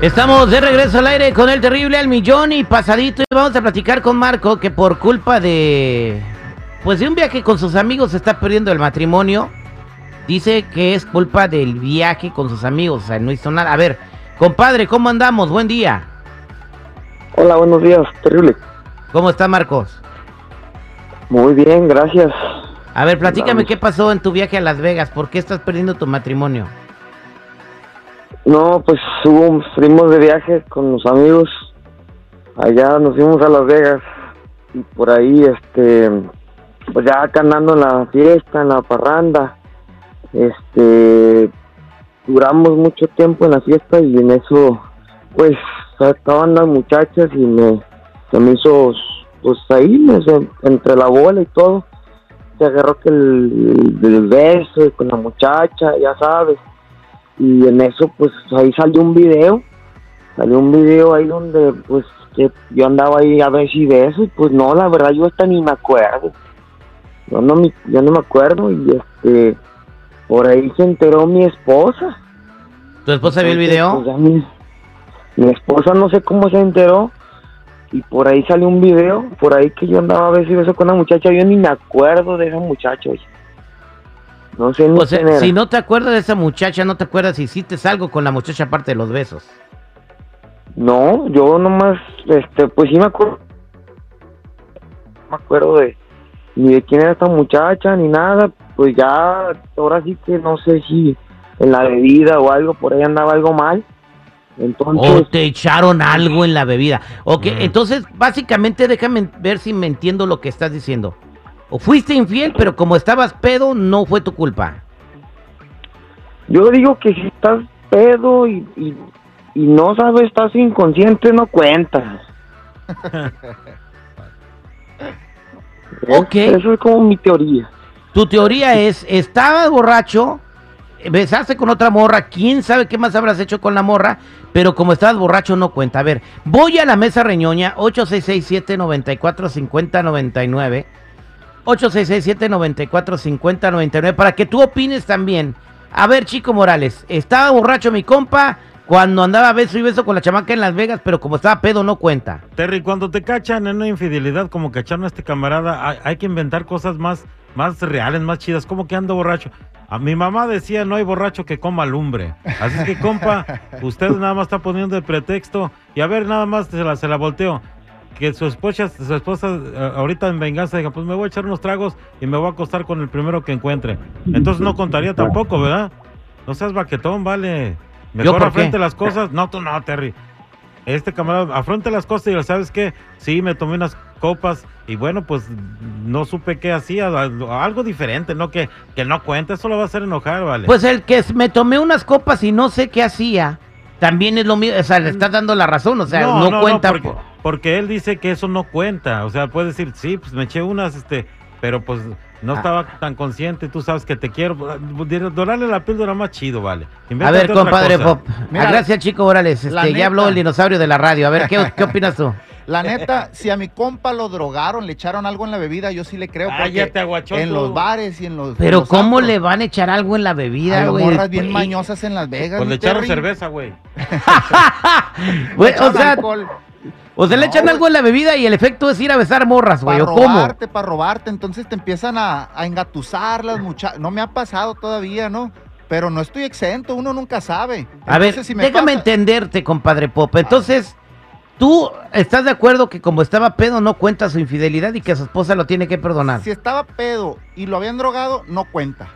Estamos de regreso al aire con el terrible al millón y pasadito y vamos a platicar con Marco que por culpa de pues de un viaje con sus amigos se está perdiendo el matrimonio. Dice que es culpa del viaje con sus amigos, o sea, no hizo nada. A ver, compadre, ¿cómo andamos? Buen día. Hola, buenos días, terrible. ¿Cómo está Marcos? Muy bien, gracias. A ver, platícame Vamos. qué pasó en tu viaje a Las Vegas, ¿por qué estás perdiendo tu matrimonio? No, pues hubo, fuimos de viaje con los amigos. Allá nos fuimos a Las Vegas. Y por ahí, este, pues ya andando en la fiesta, en la parranda. Este, duramos mucho tiempo en la fiesta y en eso, pues, estaban las muchachas y me, se me hizo, pues ahí, entre la bola y todo, se agarró que el, el beso con la muchacha, ya sabes y en eso pues ahí salió un video salió un video ahí donde pues que yo andaba ahí a ver si de eso y pues no la verdad yo hasta ni me acuerdo yo no me, yo no me acuerdo y este por ahí se enteró mi esposa ¿Tu esposa vio el video? pues, mi, mi esposa no sé cómo se enteró y por ahí salió un video por ahí que yo andaba a ver si beso con una muchacha yo ni me acuerdo de esa muchacha oye. No sé ni O sea, quién era. si no te acuerdas de esa muchacha, no te acuerdas si hiciste algo con la muchacha aparte de los besos. No, yo nomás, este, pues sí me acuerdo. No me acuerdo de ni de quién era esta muchacha ni nada. Pues ya, ahora sí que no sé si en la bebida o algo, por ahí andaba algo mal. O Entonces, te echaron algo en la bebida. Ok, Mm. entonces básicamente déjame ver si me entiendo lo que estás diciendo. O fuiste infiel, pero como estabas pedo, no fue tu culpa. yo digo que si estás pedo y, y, y no sabes, estás inconsciente, no cuentas. Ok. Eso es como mi teoría. Tu teoría es, estabas borracho, besaste con otra morra, quién sabe qué más habrás hecho con la morra, pero como estabas borracho no cuenta. A ver, voy a la mesa reñoña, 8667-945099, 8667-945099, para que tú opines también. A ver, Chico Morales, estaba borracho mi compa cuando andaba beso y beso con la chamaca en Las Vegas, pero como estaba pedo no cuenta. Terry, cuando te cachan en una infidelidad como cacharon a este camarada, hay, hay que inventar cosas más, más reales, más chidas. como que ando borracho? A mi mamá decía, no hay borracho que coma lumbre. Así que, compa, usted nada más está poniendo de pretexto. Y a ver, nada más se la, se la volteo. Que su esposa, su esposa eh, ahorita en venganza diga, pues me voy a echar unos tragos y me voy a acostar con el primero que encuentre. Entonces no contaría tampoco, ¿verdad? No seas baquetón, vale. Mejor afrente las cosas. No, tú no, Terry. Este camarada afronta las cosas y ya sabes que sí, me tomé unas copas y bueno, pues no supe qué hacía, algo diferente, no que, que no cuenta, eso lo va a hacer enojar, vale. Pues el que me tomé unas copas y no sé qué hacía, también es lo mismo, o sea, le estás dando la razón, o sea, no, cuenta. porque, porque él dice que eso no cuenta, o sea, puede decir, sí, pues me eché unas, este, pero pues no Ah. estaba tan consciente, tú sabes que te quiero, dorarle la píldora más chido, vale. A ver, compadre cosa. Pop. Mira, Ah, gracias, Chico Morales. Este, ya habló el dinosaurio de la radio. A ver, ¿qué, qué opinas tú? La neta, si a mi compa lo drogaron, le echaron algo en la bebida, yo sí le creo. porque Cállate, aguachón, En tú. los bares y en los. en Pero los ¿cómo le van a echar algo en la bebida, las güey? morras bien Pues, mañosas en Las Vegas. Pues le echaron Terry. cerveza, güey. o sea, alcohol. O sea, le echan algo en la bebida y el efecto es ir a besar morras, güey. Para robarte, para robarte. Entonces te empiezan a, a engatusar las muchachas. No me ha pasado todavía, ¿no? Pero no estoy exento, uno nunca sabe. A ver, si me déjame pasa- entenderte, compadre Pop. Entonces, ¿tú estás de acuerdo que como estaba pedo no cuenta su infidelidad y que su esposa lo tiene que perdonar? Si estaba pedo y lo habían drogado, no cuenta.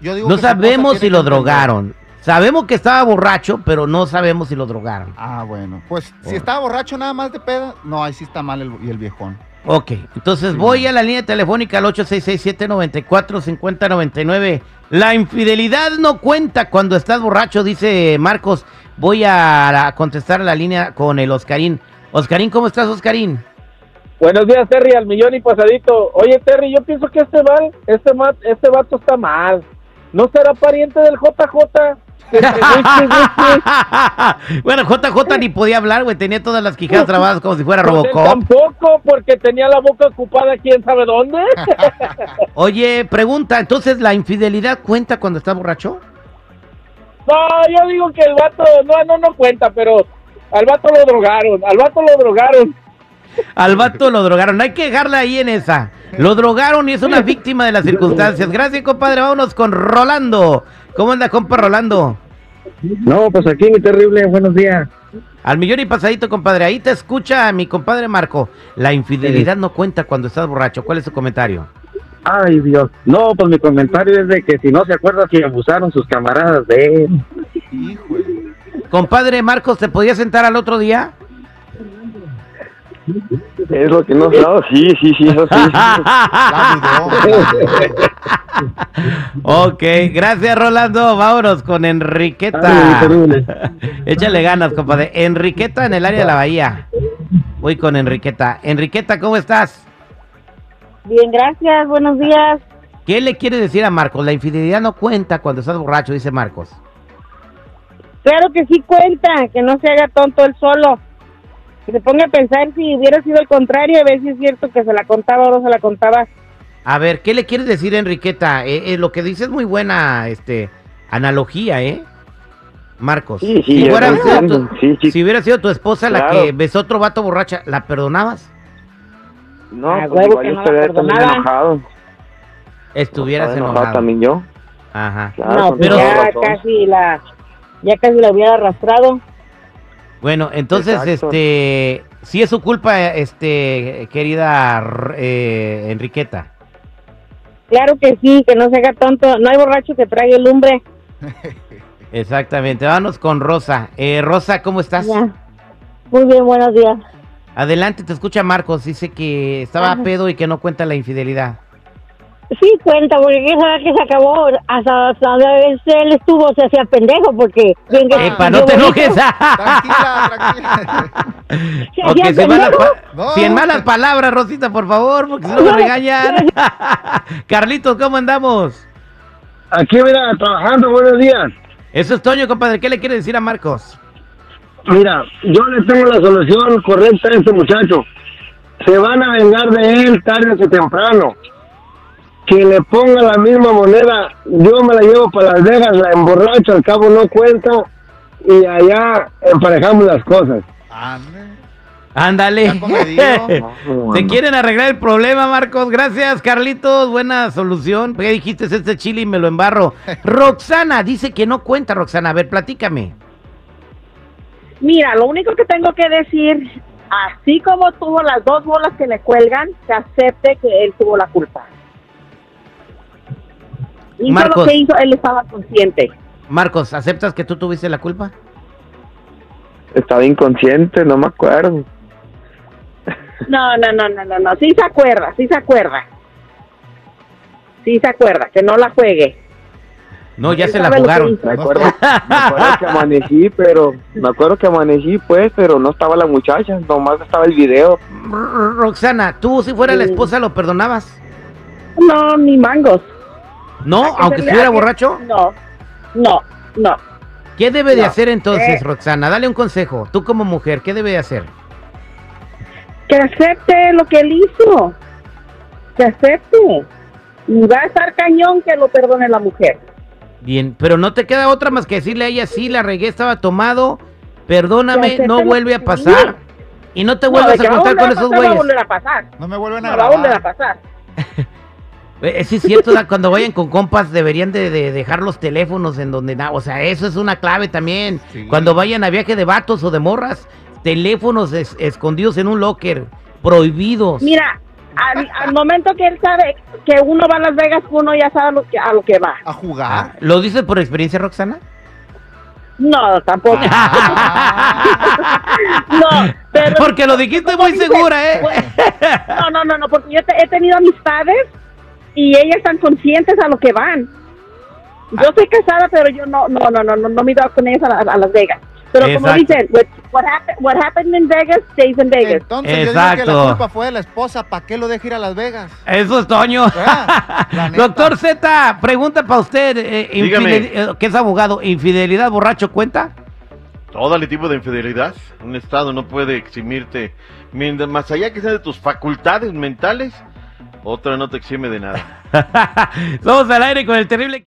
Yo digo No que sabemos si lo drogaron. Sabemos que estaba borracho, pero no sabemos si lo drogaron. Ah, bueno. Pues Por- si estaba borracho nada más de peda, no, ahí sí está mal el, y el viejón. Ok, entonces Sí, voy a la línea telefónica al 8667-945099. La infidelidad no cuenta cuando estás borracho, dice Marcos. Voy a, a contestar a la línea con el Oscarín. Oscarín, ¿cómo estás, Oscarín? Buenos días, Terry, al millón y pasadito. Oye, Terry, yo pienso que este mal, este mat, este vato está mal. ¿No será pariente del JJ? bueno, JJ ni podía hablar, güey. Tenía todas las quijadas trabadas como si fuera Pues Robocop. Tampoco, porque tenía la boca ocupada quién sabe dónde. Oye, pregunta, entonces, ¿la infidelidad cuenta cuando estás borracho? No, yo digo que el vato, no, no, no cuenta, pero al vato lo drogaron, al vato lo drogaron. Al vato lo drogaron. Hay que dejarla ahí en esa. Lo drogaron y es una víctima de las circunstancias. Gracias, compadre. Vámonos con Rolando. ¿Cómo anda, compa Rolando? No, pues aquí mi terrible, buenos días. Al millón y pasadito, compadre. Ahí te escucha mi compadre Marco. La infidelidad no cuenta cuando estás borracho. ¿Cuál es su comentario? Ay, Dios. No, pues mi comentario es de que si no se acuerda si abusaron sus camaradas de él. Híjole. Compadre Marcos, ¿te podías sentar al otro día? Es lo que no no, sí, sí, sí, eso sí. Ok, gracias Rolando. Vámonos con Enriqueta. Échale ganas, compadre. Enriqueta en el área de la bahía. Voy con Enriqueta. Enriqueta, ¿cómo estás? Bien, gracias, buenos días. ¿Qué le quiere decir a Marcos? La infidelidad no cuenta cuando estás borracho, dice Marcos. Claro que sí cuenta, que no se haga tonto él solo. Que se ponga a pensar si hubiera sido el contrario, a ver si es cierto que se la contaba o no se la contaba. A ver, ¿qué le quieres decir, Enriqueta? Eh, eh, lo que dice es muy buena este, analogía, ¿eh? Marcos. Sí, sí, si, lo sido tu, Sí, sí. si hubiera sido tu esposa la que besó otro vato borracha, ¿la perdonabas? No, Ah, pues igual que yo no la estaría también perdonaba. enojado. Estuvieras Estaba enojado. también yo. Ajá. Claro, no, pero- ya razón. casi la, ya casi la hubiera arrastrado. Bueno, entonces, Exacto. este, sí es su culpa, este, querida eh, Enriqueta. Claro que sí, que no se haga tonto. No hay borracho que trague lumbre. Exactamente. Vámonos con Rosa. Eh, Rosa, ¿cómo estás? Ya. Muy bien, buenos días. Adelante, te escucha Marcos. Dice que estaba a pedo y que no cuenta la infidelidad. Sí, cuenta, porque quién sabe que se acabó. Hasta, hasta él estuvo, se hacía pendejo, porque... bien que- Epa, no te enojes. Tranquila, tranquila. Se Ok, hacía sin malas, No. sin malas palabras, Rosita, por favor, porque si no me regañan. Carlitos, ¿cómo andamos? Aquí, mira, trabajando, buenos días. Eso es Toño, compadre. ¿Qué le quiere decir a Marcos? Mira, yo le tengo la solución correcta a este muchacho. Se van a vengar de él tarde que temprano. Que le ponga la misma moneda, yo me la llevo para Las Vegas, la emborracho, al cabo no cuenta, y allá emparejamos las cosas. Ándale. Se quieren arreglar el problema, Marcos. Gracias, Carlitos. Buena solución. ¿Qué dijiste este chile y me lo embarro? Roxana dice que no cuenta, Roxana. A ver, platícame. Mira, lo único que tengo que decir, así como tuvo las dos bolas que le cuelgan, que acepte que él tuvo la culpa. Hizo Marcos. lo que hizo, él estaba consciente. Marcos, ¿aceptas que tú tuviste la culpa? Estaba inconsciente, no me acuerdo. No, no, no, no, no, no, sí se acuerda, sí se acuerda. Sí se acuerda, que no la juegue. No, ya se la jugaron. Me acuerdo, me acuerdo que amanecí, pero me acuerdo que amanecí, pues, pero no estaba la muchacha, nomás estaba el video. Roxana, tú si fuera la esposa lo perdonabas. No, ni mangos. ¿No? ¿A qué Aunque estuviera borracho. No, no, no. ¿Qué debe de hacer entonces, Eh. Roxana? Dale un consejo. Tú como mujer, ¿qué debe de hacer? Que acepte lo que él hizo. Que acepte. Y va a estar cañón que lo perdone la mujer. Bien, pero no te queda otra más que decirle a ella, sí, la regué, estaba tomado, perdóname, no vuelve a pasar. sí. Y no te vuelvas a va juntar con esos pasar, Va a güeyes. volver a pasar. No me vuelven a No, va a volver a grabar. pasar. Eh, sí es cierto, da, cuando vayan con compas deberían de, de dejar los teléfonos en donde nada, o sea, eso es una clave también. Sí. Cuando vayan a viaje de vatos o de morras, teléfonos es- escondidos en un locker, prohibidos. Mira, al, al momento que él sabe que uno va a Las Vegas, uno ya sabe lo que, a lo que va. A Ah, jugar. ¿Lo dices por experiencia, Roxana? No, tampoco. no, pero... Porque lo dijiste muy dice, segura, ¿eh? No, no, no, no, porque yo te- he tenido amistades y ellas están conscientes a lo que van. Yo soy casada, pero yo no, no, no, no, no, no me he ido con ellas a, la- a Las Vegas. Pero como Exacto. dicen, what, what, happen- what happened in Vegas stays in Vegas. Entonces yo digo que Exacto. la culpa fue de la esposa, ¿para qué lo deja ir a Las Vegas? Eso es Toño. Doctor Z, pregunta para usted, eh, Dígame. infidel- eh, que es abogado, ¿infidelidad borracho cuenta? Todo el tipo de infidelidad. Un Estado no puede eximirte. Mientras- Más allá que sea de tus facultades mentales, otra no te exime de nada. Somos al aire con el terrible...